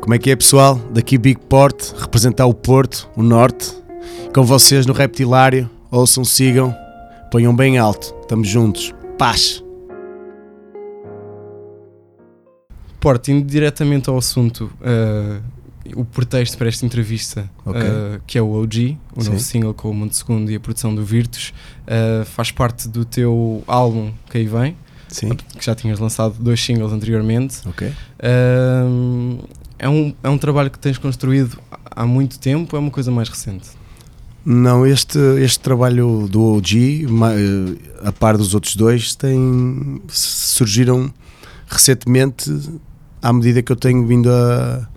Como é que é, pessoal? Daqui Big Port, representar o Porto, o Norte. Com vocês no Reptilário. Ouçam, sigam, ponham bem alto. Estamos juntos. Paz! Porto, indo diretamente ao assunto, eh, o pretexto para esta entrevista, Ok. eh, que é o OG, o novo Sim. single com o Monte Segundo e a produção do Virtus, eh, faz parte do teu álbum que aí vem, Sim? que já tinhas lançado dois singles anteriormente. Ok. É, um, é um trabalho que tens construído há muito tempo, ou é uma coisa mais recente? Não, este, este trabalho do OG, eh, a par dos outros dois, tem, surgiram recentemente à medida que eu tenho vindo a,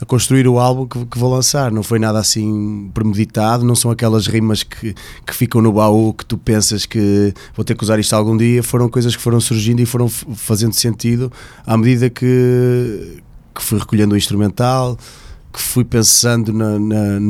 a construir o álbum que, que vou lançar. Não foi nada assim premeditado, não são aquelas rimas que, que ficam no baú que tu pensas que vou ter que usar isto algum dia. Foram coisas que foram surgindo e foram fazendo sentido à medida que, que fui recolhendo o instrumental, que fui pensando na- na-